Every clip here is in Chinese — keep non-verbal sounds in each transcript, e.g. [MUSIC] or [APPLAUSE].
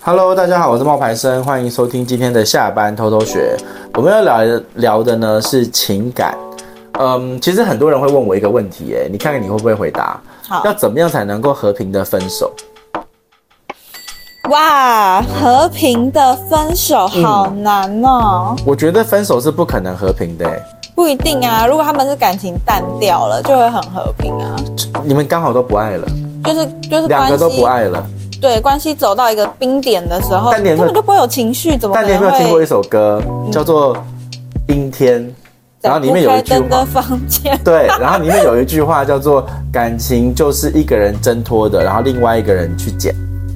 Hello，大家好，我是冒牌生，欢迎收听今天的下班偷偷学。我们要聊聊的呢是情感。嗯，其实很多人会问我一个问题，哎，你看看你会不会回答？好，要怎么样才能够和平的分手？哇，和平的分手好难哦。我觉得分手是不可能和平的，哎，不一定啊。如果他们是感情淡掉了，就会很和平啊。你们刚好都不爱了，就是就是两个都不爱了。对，关系走到一个冰点的时候，根本就不会有情绪，怎么？但你有没有听过一首歌，叫做《阴天》？然后里面有一句话，的房间 [LAUGHS] 对，然后里面有一句话叫做“感情就是一个人挣脱的，然后另外一个人去捡”。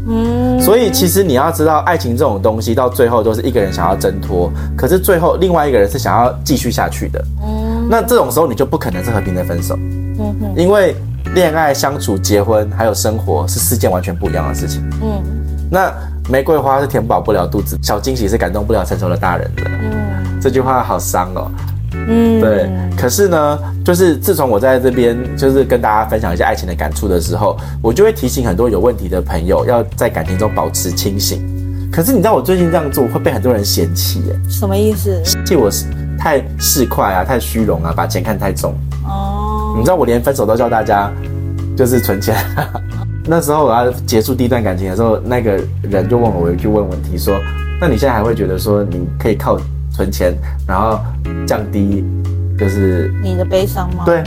嗯，所以其实你要知道，爱情这种东西到最后都是一个人想要挣脱，可是最后另外一个人是想要继续下去的。嗯，那这种时候你就不可能是和平的分手。嗯哼，因为。恋爱、相处、结婚，还有生活是四件完全不一样的事情。嗯，那玫瑰花是填饱不了肚子，小惊喜是感动不了成熟的大人的。嗯，这句话好伤哦。嗯，对。可是呢，就是自从我在这边，就是跟大家分享一些爱情的感触的时候，我就会提醒很多有问题的朋友，要在感情中保持清醒。可是你知道，我最近这样做会被很多人嫌弃耶。什么意思？嫌弃我太市侩啊，太虚荣啊，把钱看太重。哦。你知道我连分手都教大家，就是存钱。[LAUGHS] 那时候我要结束第一段感情的时候，那个人就问我，我有一句问问题说：“那你现在还会觉得说你可以靠存钱，然后降低就是你的悲伤吗？”对，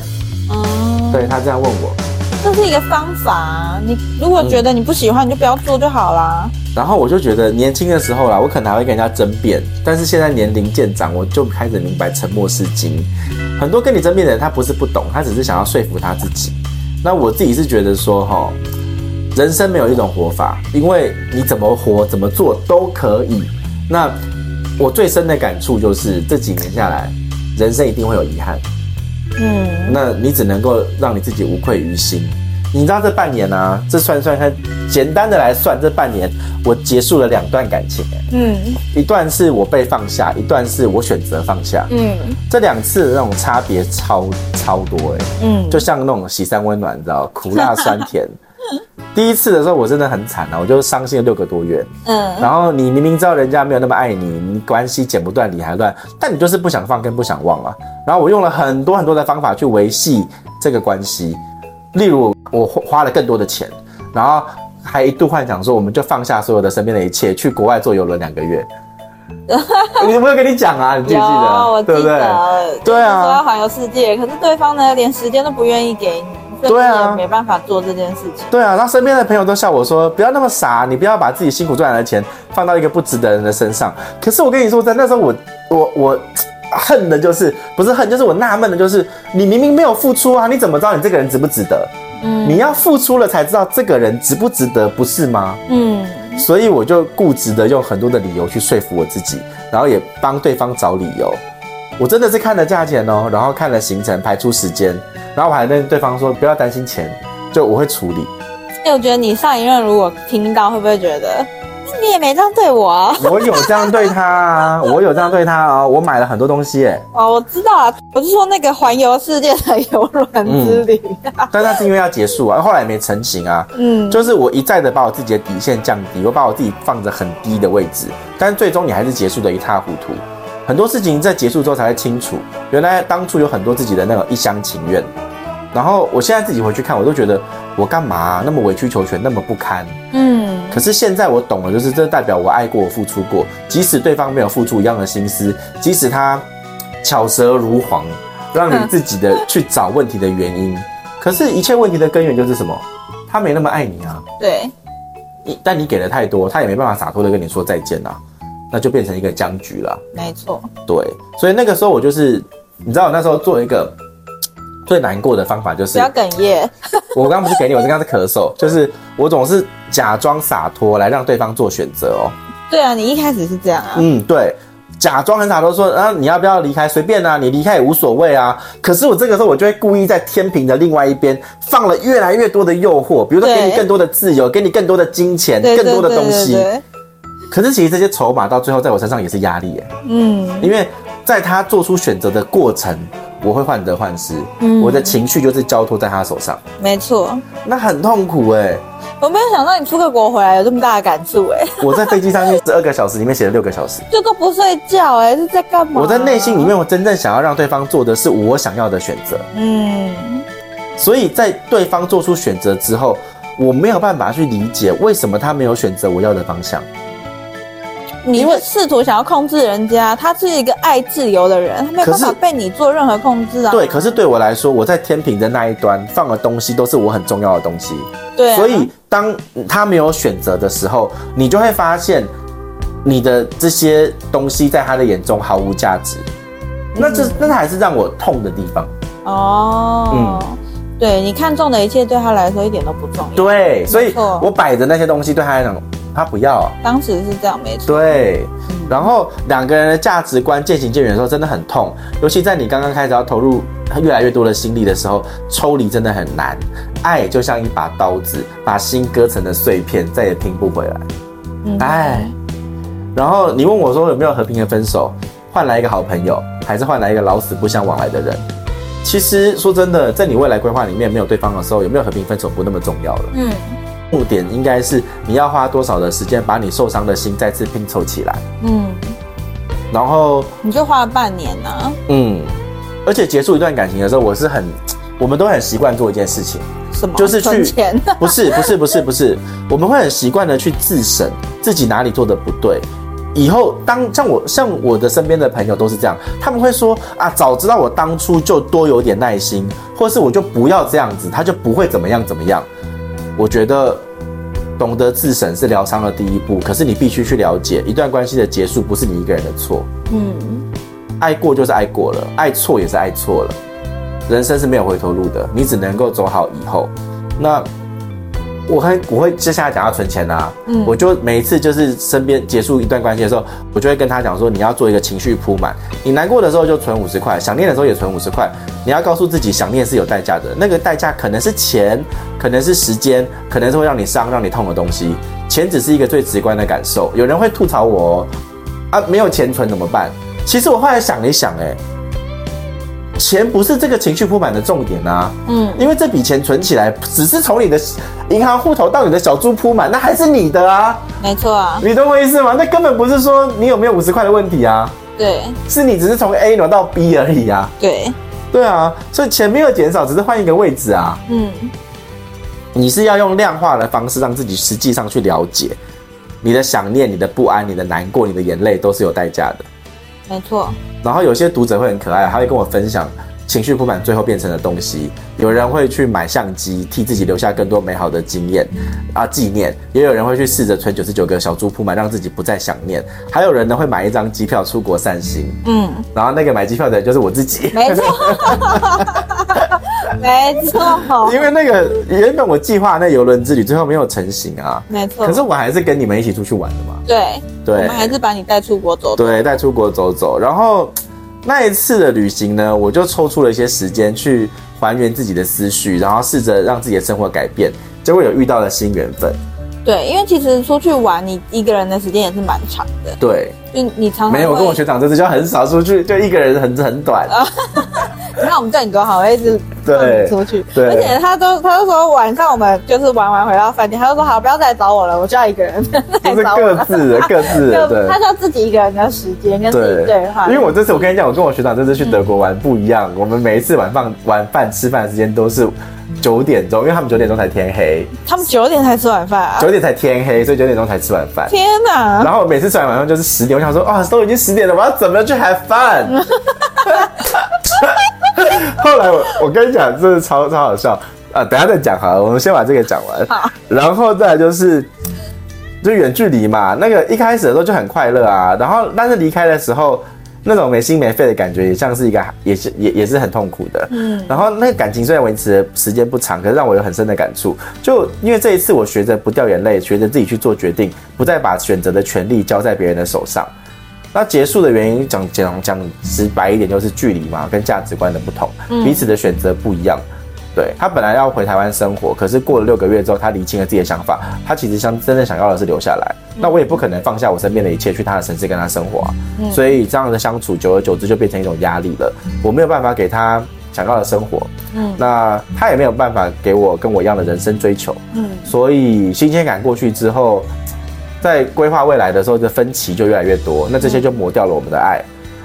嗯，对他这样问我，这是一个方法。你如果觉得你不喜欢，你就不要做就好啦。然后我就觉得年轻的时候啦，我可能还会跟人家争辩，但是现在年龄渐长，我就开始明白沉默是金。很多跟你争辩的人，他不是不懂，他只是想要说服他自己。那我自己是觉得说，哈，人生没有一种活法，因为你怎么活、怎么做都可以。那我最深的感触就是这几年下来，人生一定会有遗憾。嗯，那你只能够让你自己无愧于心。你知道这半年啊，这算算看，简单的来算，这半年我结束了两段感情，嗯，一段是我被放下，一段是我选择放下，嗯，这两次的那种差别超超多，哎，嗯，就像那种喜三温暖，你知道，苦辣酸甜。[LAUGHS] 第一次的时候我真的很惨啊，我就伤心了六个多月，嗯，然后你明明知道人家没有那么爱你，你关系剪不断理还乱，但你就是不想放跟不想忘啊。然后我用了很多很多的方法去维系这个关系。例如，我花了更多的钱，然后还一度幻想说，我们就放下所有的身边的一切，去国外坐游轮两个月。[LAUGHS] 你有没有跟你讲啊？你记不记得？我记得对不对？对啊，说要环游世界，可是对方呢，连时间都不愿意给你，对啊，没办法做这件事情。对啊，然后身边的朋友都笑我说：“不要那么傻，你不要把自己辛苦赚来的钱放到一个不值得人的身上。”可是我跟你说，在那时候我，我我我。恨的就是不是恨，就是我纳闷的，就是你明明没有付出啊，你怎么知道你这个人值不值得？嗯，你要付出了才知道这个人值不值得，不是吗？嗯，所以我就固执的用很多的理由去说服我自己，然后也帮对方找理由。我真的是看了价钱哦，然后看了行程，排出时间，然后我还跟对方说不要担心钱，就我会处理。哎，我觉得你上一任如果听到，会不会觉得？你也没这样对我啊！我有这样对他啊！我有这样对他啊！我买了很多东西哎！哦，我知道啊，我是说那个环游世界的游轮之旅。嗯，但那是因为要结束啊，后来也没成型啊。嗯，就是我一再的把我自己的底线降低，我把我自己放着很低的位置，但是最终你还是结束的一塌糊涂。很多事情在结束之后才会清楚，原来当初有很多自己的那种一厢情愿。然后我现在自己回去看，我都觉得我干嘛啊，那么委曲求全，那么不堪。嗯。可是现在我懂了，就是这代表我爱过，我付出过，即使对方没有付出一样的心思，即使他巧舌如簧，让你自己的去找问题的原因。可是，一切问题的根源就是什么？他没那么爱你啊。对。你但你给的太多，他也没办法洒脱的跟你说再见啊，那就变成一个僵局了。没错。对。所以那个时候我就是，你知道，我那时候做一个。最难过的方法就是不要哽咽。[LAUGHS] 我刚刚不是给你，我是刚刚是咳嗽，就是我总是假装洒脱来让对方做选择哦。对啊，你一开始是这样啊。嗯，对，假装很洒脱说啊，你要不要离开？随便啊，你离开也无所谓啊。可是我这个时候我就会故意在天平的另外一边放了越来越多的诱惑，比如说给你更多的自由，给你更多的金钱，更多的东西。可是其实这些筹码到最后在我身上也是压力耶。嗯，因为在他做出选择的过程。我会患得患失，嗯我的情绪就是交托在他手上，没错。那很痛苦哎、欸。我没有想到你出个国回来有这么大的感触哎、欸。[LAUGHS] 我在飞机上面十二个小时里面写了六个小时，这都不睡觉哎、欸，是在干嘛？我在内心里面，我真正想要让对方做的是我想要的选择。嗯，所以在对方做出选择之后，我没有办法去理解为什么他没有选择我要的方向。你会试图想要控制人家，他是一个爱自由的人，他没有办法被你做任何控制啊。对，可是对我来说，我在天平的那一端放的东西都是我很重要的东西。对啊，所以当他没有选择的时候，你就会发现你的这些东西在他的眼中毫无价值。那这那还是让我痛的地方。哦，嗯，对，你看中的一切对他来说一点都不重要。对，所以我摆的那些东西对他来讲。他不要、啊，当时是这样，没错。对，然后两个人的价值观渐行渐远的时候，真的很痛。尤其在你刚刚开始要投入越来越多的心力的时候，抽离真的很难。爱就像一把刀子，把心割成了碎片，再也拼不回来。嗯，哎。然后你问我说有没有和平的分手，换来一个好朋友，还是换来一个老死不相往来的人？其实说真的，在你未来规划里面没有对方的时候，有没有和平分手不那么重要了。嗯。重点应该是你要花多少的时间把你受伤的心再次拼凑起来。嗯，然后你就花了半年呢、啊。嗯，而且结束一段感情的时候，我是很，我们都很习惯做一件事情，什么？就是去存钱？[LAUGHS] 不是不是不是不是，我们会很习惯的去自省自己哪里做的不对。以后当像我像我的身边的朋友都是这样，他们会说啊，早知道我当初就多有点耐心，或是我就不要这样子，他就不会怎么样怎么样。我觉得懂得自省是疗伤的第一步，可是你必须去了解，一段关系的结束不是你一个人的错。嗯，爱过就是爱过了，爱错也是爱错了，人生是没有回头路的，你只能够走好以后。那我会我会接下来讲要存钱啊，嗯，我就每一次就是身边结束一段关系的时候，我就会跟他讲说，你要做一个情绪铺满，你难过的时候就存五十块，想念的时候也存五十块。你要告诉自己，想念是有代价的，那个代价可能是钱，可能是时间，可能是会让你伤、让你痛的东西。钱只是一个最直观的感受。有人会吐槽我，啊，没有钱存怎么办？其实我后来想一想，哎。钱不是这个情绪铺满的重点啊，嗯，因为这笔钱存起来，只是从你的银行户头到你的小猪铺满，那还是你的啊，没错。啊，你懂我意思吗？那根本不是说你有没有五十块的问题啊，对，是你只是从 A 挪到 B 而已啊，对，对啊，所以钱没有减少，只是换一个位置啊，嗯，你是要用量化的方式让自己实际上去了解，你的想念、你的不安、你的难过、你的眼泪都是有代价的。没错，然后有些读者会很可爱，他会跟我分享情绪铺满最后变成的东西。有人会去买相机，替自己留下更多美好的经验啊纪念；也有人会去试着存九十九个小猪铺满，让自己不再想念。还有人呢会买一张机票出国散心。嗯，然后那个买机票的人就是我自己。没错，[LAUGHS] 没错。因为那个原本我计划那游轮之旅最后没有成型啊。没错。可是我还是跟你们一起出去玩的嘛。对。对，我们还是把你带出国走走。对，带出国走走。然后那一次的旅行呢，我就抽出了一些时间去还原自己的思绪，然后试着让自己的生活改变，结果有遇到了新缘分。对，因为其实出去玩，你一个人的时间也是蛮长的。对，就你常常没有跟我学长这次就很少出去，就一个人很很短。[LAUGHS] 你看我们对你多好，我一直对出去，对，而且他都他就说晚上我们就是玩完回到饭店，他就说好，不要再来找我了，我就要一个人 [LAUGHS] 来找我。就是各自的 [LAUGHS] 各自的，对，他就要自己一个人的时间跟自己对话。因为我这次我跟你讲，我跟我学长这次去德国玩不一样，我们每一次晚饭晚饭吃饭的时间都是九点钟，因为他们九点钟才天黑，他们九点才吃晚饭啊，九点才天黑，所以九点钟才吃晚饭。天哪！然后每次吃完晚饭就是十点，我想说啊，都已经十点了，我要怎么去 have fun？[LAUGHS] [LAUGHS] 后来我我跟你讲，真的超超好笑啊！等下再讲好了，我们先把这个讲完。好，然后再来就是，就远距离嘛，那个一开始的时候就很快乐啊，然后但是离开的时候，那种没心没肺的感觉，也像是一个，也是也也是很痛苦的。嗯，然后那个感情虽然维持的时间不长，可是让我有很深的感触。就因为这一次，我学着不掉眼泪，学着自己去做决定，不再把选择的权利交在别人的手上。那结束的原因讲讲讲直白一点，就是距离嘛，跟价值观的不同，彼此的选择不一样。对，他本来要回台湾生活，可是过了六个月之后，他理清了自己的想法，他其实想真正想要的是留下来。嗯、那我也不可能放下我身边的一切去他的城市跟他生活啊。嗯、所以这样的相处，久而久之就变成一种压力了。我没有办法给他想要的生活，嗯，那他也没有办法给我跟我一样的人生追求，嗯，所以新鲜感过去之后，在规划未来的时候，这分歧就越来越多，那这些就磨掉了我们的爱。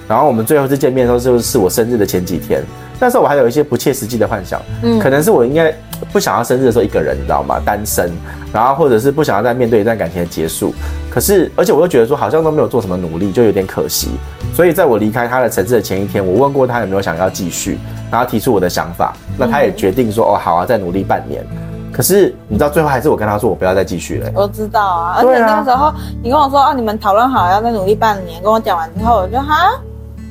然后我们最后一次见面的时候，就是我生日的前几天。那时候我还有一些不切实际的幻想，嗯，可能是我应该不想要生日的时候一个人，你知道吗？单身，然后或者是不想要再面对一段感情的结束。可是，而且我又觉得说，好像都没有做什么努力，就有点可惜。所以，在我离开他的城市的前一天，我问过他有没有想要继续，然后提出我的想法。那他也决定说，哦，好啊，再努力半年。可是，你知道，最后还是我跟他说，我不要再继续了。我知道啊，而且那个时候你跟我说啊，你们讨论好要再努力半年，跟我讲完之后，我就哈。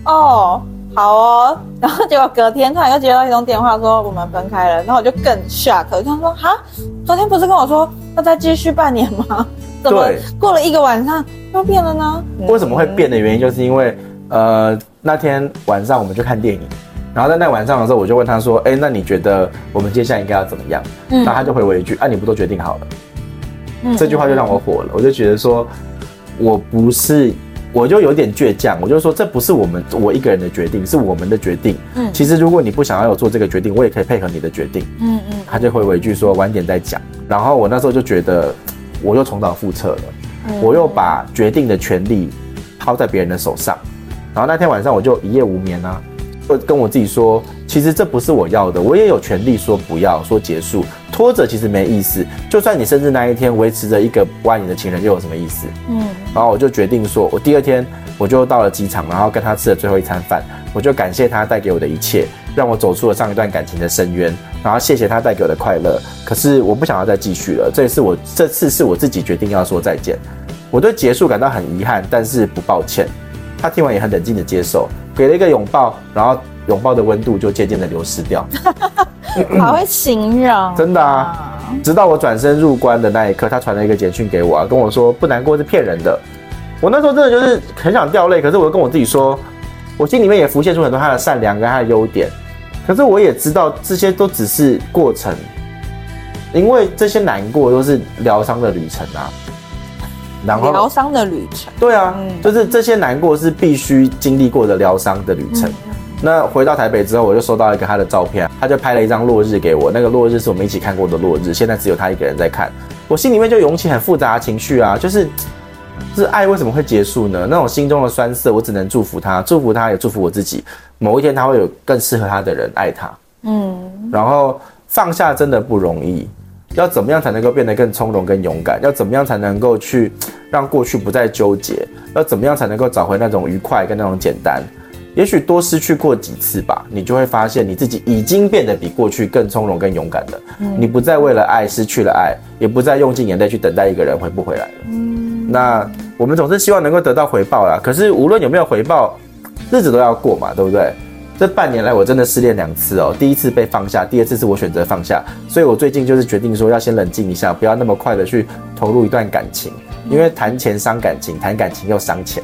哦，好哦，然后结果隔天突然又接到一通电话说我们分开了，然后我就更 shock，他说哈，昨天不是跟我说要再继续半年吗？[LAUGHS] 怎么过了一个晚上又变了呢？为什么会变的原因就是因为呃那天晚上我们去看电影，然后在那晚上的时候我就问他说，哎，那你觉得我们接下来应该要怎么样？嗯，然后他就回我一句，啊，你不都决定好了？嗯，这句话就让我火了，我就觉得说我不是。我就有点倔强，我就说这不是我们我一个人的决定，是我们的决定。嗯，其实如果你不想要有做这个决定，我也可以配合你的决定。嗯嗯，他就回我一句说晚点再讲。然后我那时候就觉得，我又重蹈覆辙了，我又把决定的权利抛在别人的手上。然后那天晚上我就一夜无眠啊，就跟我自己说，其实这不是我要的，我也有权利说不要，说结束。拖着其实没意思，就算你生日那一天维持着一个不爱你的情人，又有什么意思？嗯，然后我就决定说，我第二天我就到了机场，然后跟他吃了最后一餐饭，我就感谢他带给我的一切，让我走出了上一段感情的深渊，然后谢谢他带给我的快乐。可是我不想要再继续了，这次我这次是我自己决定要说再见，我对结束感到很遗憾，但是不抱歉。他听完也很冷静的接受，给了一个拥抱，然后拥抱的温度就渐渐的流失掉。[LAUGHS] 好会形容，真的啊！直到我转身入关的那一刻，他传了一个简讯给我啊，跟我说不难过是骗人的。我那时候真的就是很想掉泪，可是我又跟我自己说，我心里面也浮现出很多他的善良跟他的优点。可是我也知道这些都只是过程，因为这些难过都是疗伤的旅程啊。然后疗伤的旅程，对啊，就是这些难过是必须经历过的疗伤的旅程。那回到台北之后，我就收到一个他的照片，他就拍了一张落日给我。那个落日是我们一起看过的落日，现在只有他一个人在看。我心里面就涌起很复杂的情绪啊，就是，是爱为什么会结束呢？那种心中的酸涩，我只能祝福他，祝福他也祝福我自己。某一天他会有更适合他的人爱他。嗯，然后放下真的不容易，要怎么样才能够变得更从容、更勇敢？要怎么样才能够去 [TSK] 让过去不再纠结？要怎么样才能够找回那种愉快跟那种简单？也许多失去过几次吧，你就会发现你自己已经变得比过去更从容、更勇敢了。嗯，你不再为了爱失去了爱，也不再用尽眼泪去等待一个人回不回来了。嗯，那我们总是希望能够得到回报啦。可是无论有没有回报，日子都要过嘛，对不对？这半年来我真的失恋两次哦，第一次被放下，第二次是我选择放下。所以我最近就是决定说要先冷静一下，不要那么快的去投入一段感情，因为谈钱伤感情，谈感情又伤钱。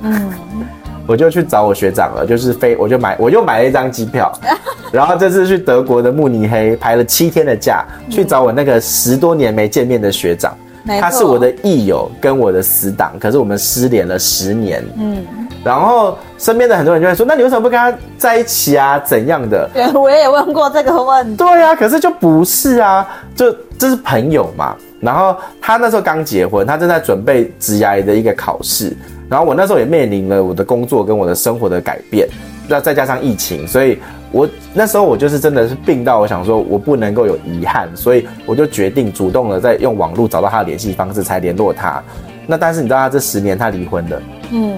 嗯。[LAUGHS] 我就去找我学长了，就是飞，我就买，我又买了一张机票，[LAUGHS] 然后这次去德国的慕尼黑排了七天的假，去找我那个十多年没见面的学长，他是我的益友跟我的死党，可是我们失联了十年，嗯，然后身边的很多人就会说，那你为什么不跟他在一起啊？怎样的？对，我也问过这个问题。对啊，可是就不是啊，就这是朋友嘛。然后他那时候刚结婚，他正在准备职涯的一个考试。然后我那时候也面临了我的工作跟我的生活的改变，那再加上疫情，所以我那时候我就是真的是病到我想说我不能够有遗憾，所以我就决定主动的在用网络找到他的联系方式才联络他。那但是你知道他这十年他离婚了，嗯，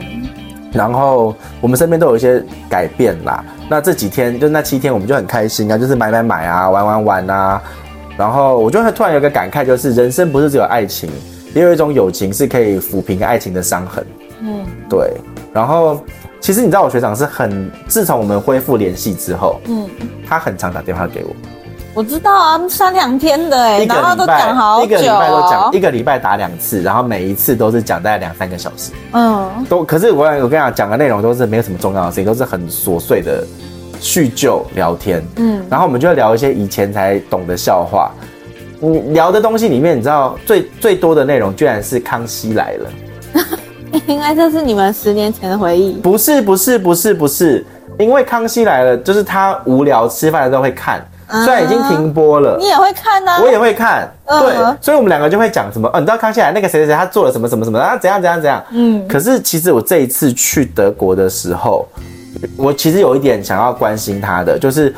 然后我们身边都有一些改变啦。那这几天就那七天我们就很开心啊，就是买买买啊，玩玩玩啊。然后我就会突然有个感慨，就是人生不是只有爱情，也有一种友情是可以抚平爱情的伤痕。嗯，对。然后，其实你知道，我学长是很自从我们恢复联系之后，嗯，他很常打电话给我。我知道啊，三两天的哎，然后都讲好久，一个礼拜都讲，一个礼拜打两次，然后每一次都是讲大概两三个小时。嗯，都可是我我跟你讲讲的内容都是没有什么重要的事情，都是很琐碎的叙旧聊天，嗯，然后我们就会聊一些以前才懂的笑话。你聊的东西里面，你知道最最多的内容居然是《康熙来了》，[LAUGHS] 应该这是你们十年前的回忆。不是不是不是不是，因为《康熙来了》就是他无聊吃饭的时候会看，虽然已经停播了，你也会看呢？我也会看，对，所以我们两个就会讲什么，哦，你知道康熙来那个谁谁谁他做了什么什么什么啊，怎样怎样怎样，嗯。可是其实我这一次去德国的时候，我其实有一点想要关心他的，就是。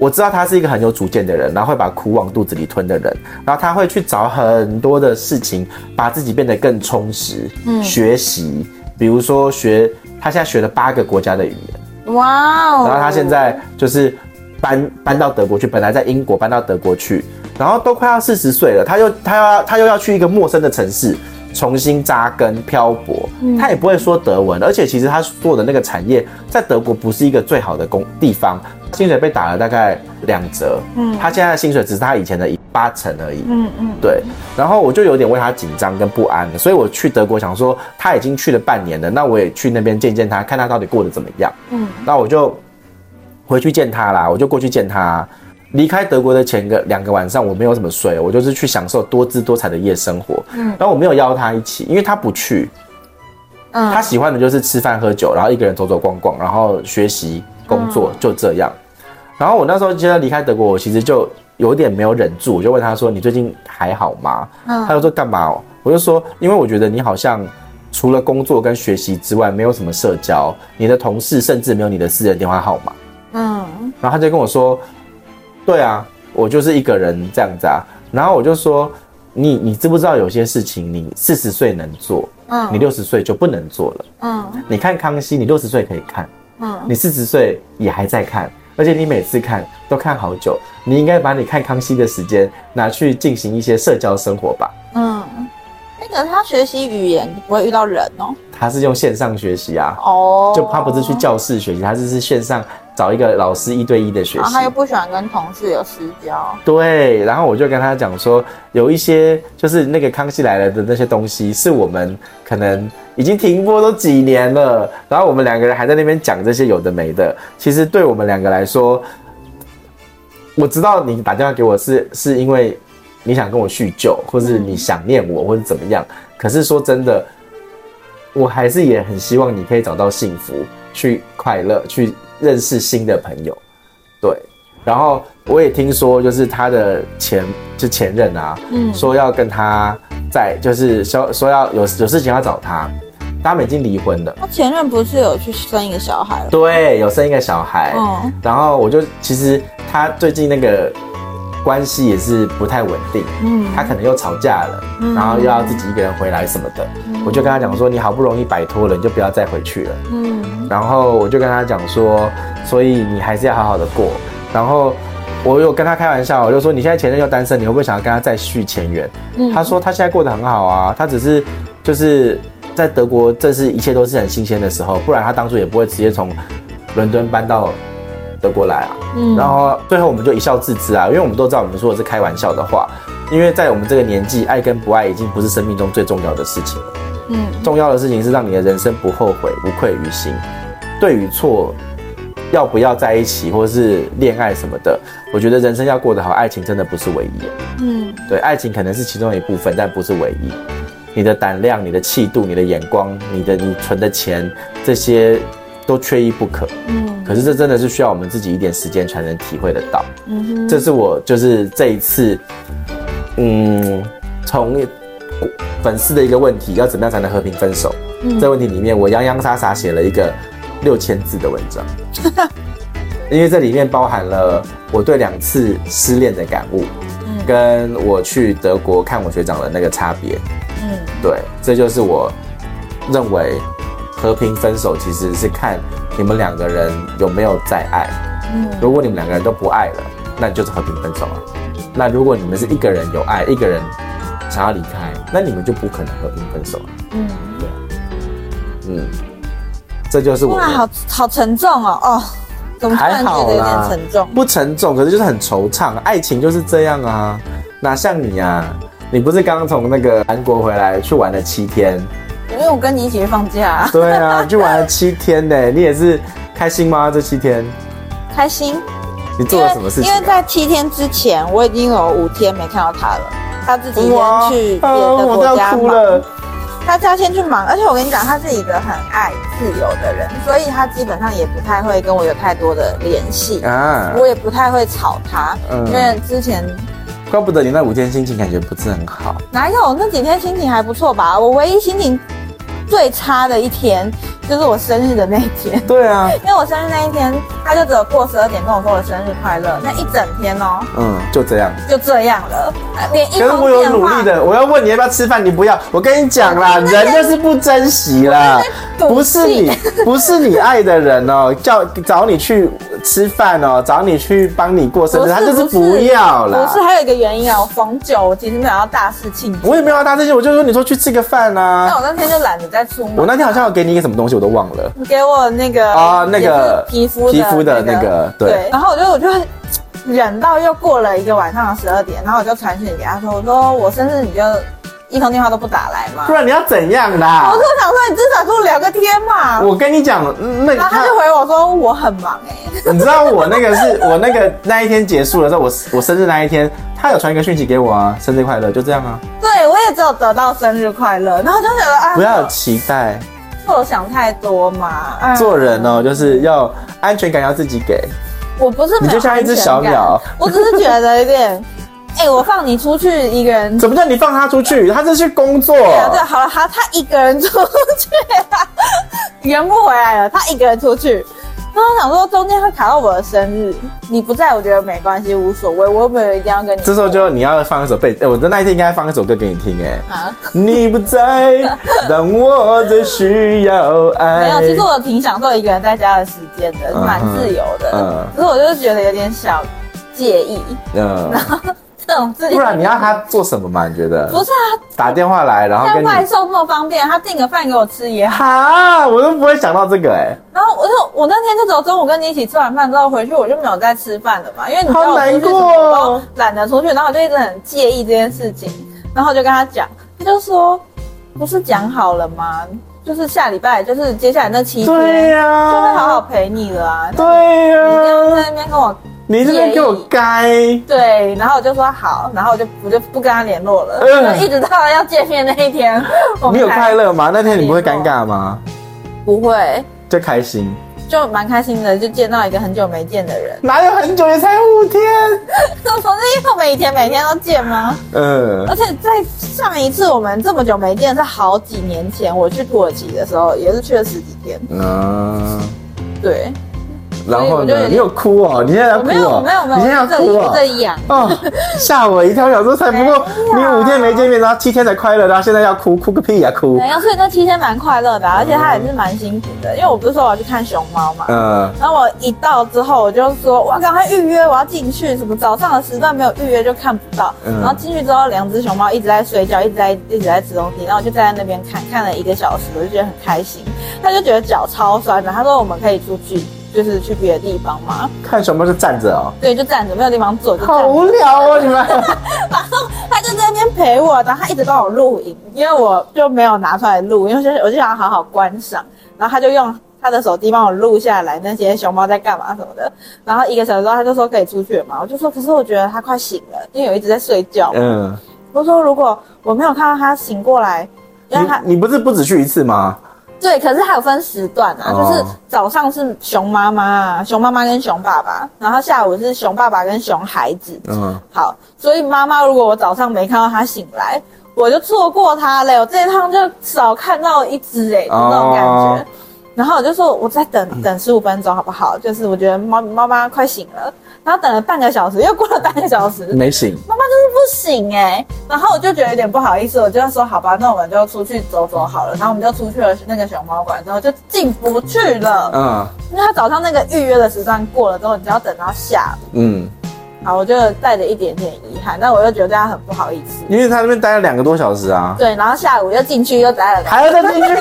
我知道他是一个很有主见的人，然后会把苦往肚子里吞的人，然后他会去找很多的事情，把自己变得更充实。嗯，学习，比如说学，他现在学了八个国家的语言。哇哦！然后他现在就是搬搬到德国去，本来在英国搬到德国去，然后都快要四十岁了，他又他要他又要去一个陌生的城市。重新扎根漂泊，他也不会说德文，而且其实他做的那个产业在德国不是一个最好的工地方，薪水被打了大概两折。嗯，他现在的薪水只是他以前的八成而已。嗯嗯，对。然后我就有点为他紧张跟不安，所以我去德国想说他已经去了半年了，那我也去那边见见他，看他到底过得怎么样。嗯，那我就回去见他啦，我就过去见他。离开德国的前个两个晚上，我没有怎么睡，我就是去享受多姿多彩的夜生活。嗯，然后我没有邀他一起，因为他不去。嗯，他喜欢的就是吃饭喝酒，然后一个人走走逛逛，然后学习工作，就这样。然后我那时候觉得离开德国，我其实就有点没有忍住，我就问他说：“你最近还好吗？”嗯，他就说：“干嘛？”我就说：“因为我觉得你好像除了工作跟学习之外，没有什么社交，你的同事甚至没有你的私人电话号码。”嗯，然后他就跟我说。对啊，我就是一个人这样子啊。然后我就说，你你知不知道有些事情你四十岁能做，嗯，你六十岁就不能做了，嗯。你看康熙，你六十岁可以看，嗯，你四十岁也还在看，而且你每次看都看好久。你应该把你看康熙的时间拿去进行一些社交生活吧，嗯。那个他学习语言不会遇到人哦，他是用线上学习啊，哦，就他不是去教室学习，他就是线上。找一个老师一对一的学习，他又不喜欢跟同事有私交。对，然后我就跟他讲说，有一些就是那个康熙来了的那些东西，是我们可能已经停播都几年了，然后我们两个人还在那边讲这些有的没的。其实对我们两个来说，我知道你打电话给我是是因为你想跟我叙旧，或是你想念我，或是怎么样。可是说真的，我还是也很希望你可以找到幸福，去快乐，去。认识新的朋友，对，然后我也听说，就是他的前就前任啊，嗯，说要跟他在，就是说说要有有事情要找他，他们已经离婚了。他前任不是有去生一个小孩了？对，有生一个小孩。嗯，然后我就其实他最近那个关系也是不太稳定，嗯，他可能又吵架了，嗯，然后又要自己一个人回来什么的，嗯，我就跟他讲说，你好不容易摆脱了，你就不要再回去了，嗯。然后我就跟他讲说，所以你还是要好好的过。然后我有跟他开玩笑，我就说你现在前任又单身，你会不会想要跟他再续前缘？嗯，他说他现在过得很好啊，他只是就是在德国，正是一切都是很新鲜的时候，不然他当初也不会直接从伦敦搬到德国来啊。嗯，然后最后我们就一笑置之啊，因为我们都知道我们说的是开玩笑的话，因为在我们这个年纪，爱跟不爱已经不是生命中最重要的事情了。嗯，重要的事情是让你的人生不后悔，无愧于心。对与错，要不要在一起，或者是恋爱什么的，我觉得人生要过得好，爱情真的不是唯一。嗯，对，爱情可能是其中一部分，但不是唯一。你的胆量、你的气度、你的眼光、你的你存的钱，这些都缺一不可。嗯，可是这真的是需要我们自己一点时间才能体会得到。嗯哼，这是我就是这一次，嗯，从。粉丝的一个问题，要怎么样才能和平分手？嗯，这问题里面，我洋洋洒洒写了一个六千字的文章，[LAUGHS] 因为这里面包含了我对两次失恋的感悟，嗯，跟我去德国看我学长的那个差别，嗯，对，这就是我认为和平分手其实是看你们两个人有没有再爱，嗯，如果你们两个人都不爱了，那就是和平分手了。那如果你们是一个人有爱，一个人。想要离开，那你们就不可能和平分手了。嗯，对，嗯，这就是我。哇，好好沉重哦，哦，怎么突然觉得有点沉重？不沉重，可是就是很惆怅。爱情就是这样啊，哪像你啊？你不是刚刚从那个韩国回来，去玩了七天？因为我跟你一起去放假。[LAUGHS] 对啊，去玩了七天呢，你也是开心吗？这七天？开心。你做了什么事情、啊？因为在七天之前，我已经有五天没看到他了。他自己先去别的国家忙。他家先去忙，而且我跟你讲，他是一个很爱自由的人，所以他基本上也不太会跟我有太多的联系啊。我也不太会吵他，嗯、因为之前。怪不得你那五天心情感觉不是很好。哪有？那几天心情还不错吧？我唯一心情最差的一天。就是我生日的那一天，对啊，[LAUGHS] 因为我生日那一天，他就只有过十二点跟我说我生日快乐，那一整天哦，嗯，就这样，就这样了，连一可是我有努力的，我要问你要不要吃饭，你不要，我跟你讲啦，[LAUGHS] 人就是不珍惜啦，[LAUGHS] 不是你，不是你爱的人哦，叫找你去吃饭哦，找你去帮你过生日，他就是不要了。不是，还有一个原因啊，我逢九，我其实没有要大事庆祝，我也没有要大事庆，我就说你说去吃个饭啊，那我那天就懒得再出门，我那天好像有给你一个什么东西。我都忘了，你给我那个啊，那个皮肤皮肤的那个，对。然后我就我就忍到又过了一个晚上的十二点，然后我就传讯给他说，我说我生日你就一通电话都不打来吗，不然你要怎样啦？我就想说你至少跟我聊个天嘛。我跟你讲，那然后他就回我说我很忙哎。[LAUGHS] 你知道我那个是我那个那一天结束了之后，我我生日那一天，他有传一个讯息给我啊，生日快乐，就这样啊。对，我也只有得到生日快乐，然后就觉得啊，不要有期待。我想太多嘛，做人哦，就是要安全感要自己给。我不是你就像一只小鸟，我只是觉得有点，哎、欸，我放你出去一个人，怎么叫你放他出去？他是去工作。对啊，对，好了，好，他一个人出去，[LAUGHS] 圆不回来了，他一个人出去。然后我想说，中间会卡到我的生日，你不在我觉得没关系，无所谓。我又没有一定要跟你。这时候就你要放一首背，哎，我的那一天应该放一首歌给你听，哎。啊。你不在，让我最需要爱。没有，其实我挺享受一个人在家的时间的，蛮自由的。嗯。可是我就是觉得有点小介意。嗯。然后。不然你要他做什么嘛？你觉得？不是啊，打电话来，然后跟外送这么方便，他订个饭给我吃也好。啊，我都不会想到这个哎、欸。然后我就我那天就只有中午跟你一起吃完饭之后回去，我就没有再吃饭了嘛，因为你知道我出去，我懒得出去，然后我就一直很介意这件事情，然后我就跟他讲，他就说不是讲好了吗？就是下礼拜，就是接下来那七天，对呀、啊，就会好好陪你了啊。对呀、啊，你这样在那边跟我。你这边给我该对，然后我就说好，然后我就我就不跟他联络了，嗯、一直到要见面那一天。[LAUGHS] 你有快乐吗？那天你不会尴尬吗？不会，就开心，就蛮开心的，就见到一个很久没见的人。哪有很久？也才五天。不是因为每天每天都见吗？嗯。而且在上一次我们这么久没见，是好几年前我去土耳其的时候，也是去了十几天。嗯。对。然后呢？你有哭哦？你现在要哭哦？没有没有，你现在要哭哦？在痒哦，吓我一跳！小时候才不过你五天没见面，然后七天才快乐，然后现在要哭，哭个屁呀！哭。没有，所以那七天蛮快乐的，而且他也是蛮辛苦的，因为我不是说我要去看熊猫嘛。嗯。然后我一到之后，我就说我要赶快预约，我要进去。什么早上的时段没有预约就看不到。然后进去之后，两只熊猫一直在睡觉，一直在一直在吃东西，然后我就站在那边看看了一个小时，我就觉得很开心。他就觉得脚超酸的，他说我们可以出去。就是去别的地方嘛，看什么是站着哦？对，就站着，没有地方坐，就好无聊哦，你们。[LAUGHS] 然后他就在那边陪我，然后他一直帮我录影，因为我就没有拿出来录，因为就是我就想要好好观赏。然后他就用他的手机帮我录下来那些熊猫在干嘛什么的。然后一个小时之后，他就说可以出去了嘛，我就说可是我觉得他快醒了，因为我一直在睡觉。嗯。我说如果我没有看到他醒过来，因为他你，你不是不止去一次吗？对，可是它有分时段啊，哦、就是早上是熊妈妈、熊妈妈跟熊爸爸，然后下午是熊爸爸跟熊孩子。嗯，好，所以妈妈如果我早上没看到它醒来，我就错过它嘞，我这一趟就少看到一只哎，那种感觉。哦、然后我就说，我再等等十五分钟好不好？就是我觉得妈妈妈快醒了。然后等了半个小时，又过了半个小时，没醒。妈妈就是不醒哎、欸，然后我就觉得有点不好意思，我就说好吧，那我们就出去走走好了。然后我们就出去了那个熊猫馆，之后就进不去了。嗯，因为他早上那个预约的时段过了之后，你就要等到下午。嗯。好，我就带着一点点遗憾，但我又觉得这样很不好意思，因为他那边待了两个多小时啊。对，然后下午又进去又待了，还要再进去。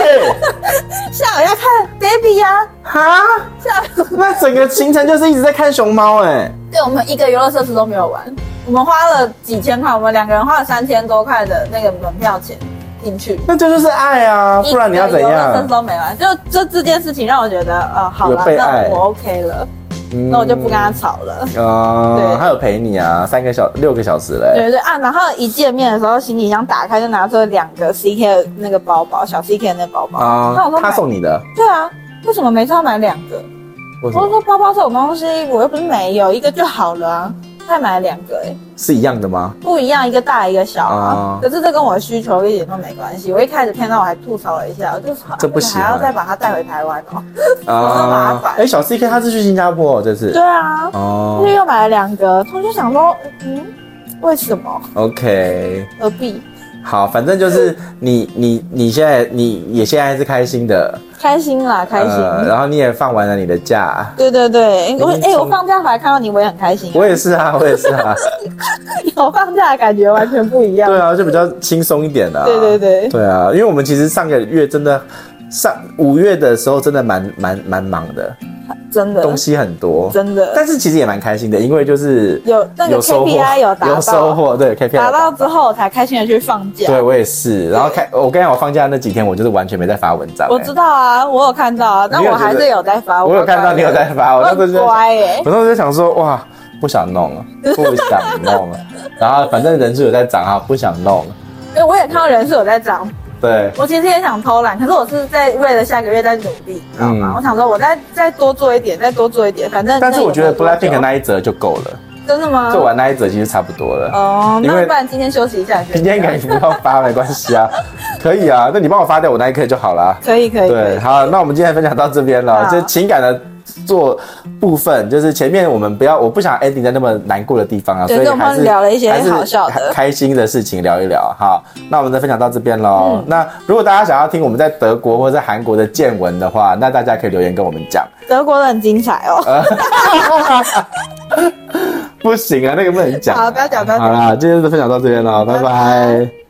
[LAUGHS] 下午要看 baby 呀？哈？下午 [LAUGHS] 那整个行程就是一直在看熊猫哎、欸。对，我们一个游乐设施都没有玩，我们花了几千块，我们两个人花了三千多块的那个门票钱进去。那这就是爱啊，不然你要怎样？游乐设施都没玩，就这这件事情让我觉得，呃，好了，那我 OK 了。嗯、那我就不跟他吵了。哦、他有陪你啊，三个小六个小时嘞。对对啊，然后一见面的时候，行李箱打开就拿出了两个 CK 的那个包包，小 CK 的那个包包。啊、嗯，那我说他送你的？对啊，为什么每次要买两个？我说包包这种东西，我又不是没有，一个就好了啊。他买了两个，哎，是一样的吗？不一样，一个大一个小啊。可是这跟我的需求一点都没关系。我一开始看到我还吐槽了一下，我就这不行，还要再把它带回台湾哦，啊，[LAUGHS] 麻烦。哎，小 CK 他是去新加坡这次？对啊，哦，又买了两个，他就想说，嗯，为什么？OK，何必？好，反正就是你你你现在你也现在是开心的，开心啦，开心。呃、然后你也放完了你的假，对对对，我哎、欸，我放假回来看到你，我也很开心、啊。我也是啊，我也是啊，[LAUGHS] 有放假的感觉完全不一样。对啊，就比较轻松一点的、啊。对对对，对啊，因为我们其实上个月真的上五月的时候真的蛮蛮蛮忙的。真的东西很多，真的，但是其实也蛮开心的，因为就是有那个 KPI 有达到，有收获，对 KPI 达到之后才开心的去放假。对我也是，然后开我跟你讲，我放假那几天我就是完全没在发文章。我知道啊，我有看到啊，但我还是有在发。我有看到你有在发，我那时候乖耶，我那时候想说哇，不想弄了，不想弄了，然后反正人数有在涨啊，不想弄了。[LAUGHS] 对，我也看到人数有在涨。对，我其实也想偷懒，可是我是在为了下个月在努力，知道吗？嗯、我想说，我再再多做一点，再多做一点，反正。但是我觉得 Blackpink 那一折就够了。真的吗？做完那一折其实差不多了。哦，那不然今天休息一下。今天可以不要发没关系啊，[LAUGHS] 可以啊，那你帮我发掉我那一刻就好了。可以可以。对，好，那我们今天分享到这边了，好就情感的。做部分就是前面我们不要，我不想 ending 在那么难过的地方啊，对所以还是聊了一些好笑的、开心的事情聊一聊。好，那我们的分享到这边喽。嗯、那如果大家想要听我们在德国或者在韩国的见闻的话，那大家可以留言跟我们讲。德国的很精彩哦。[LAUGHS] 不行啊，那个不能讲、啊。好，不要讲，不要讲。好啦，今天就分享到这边了，拜拜。拜拜。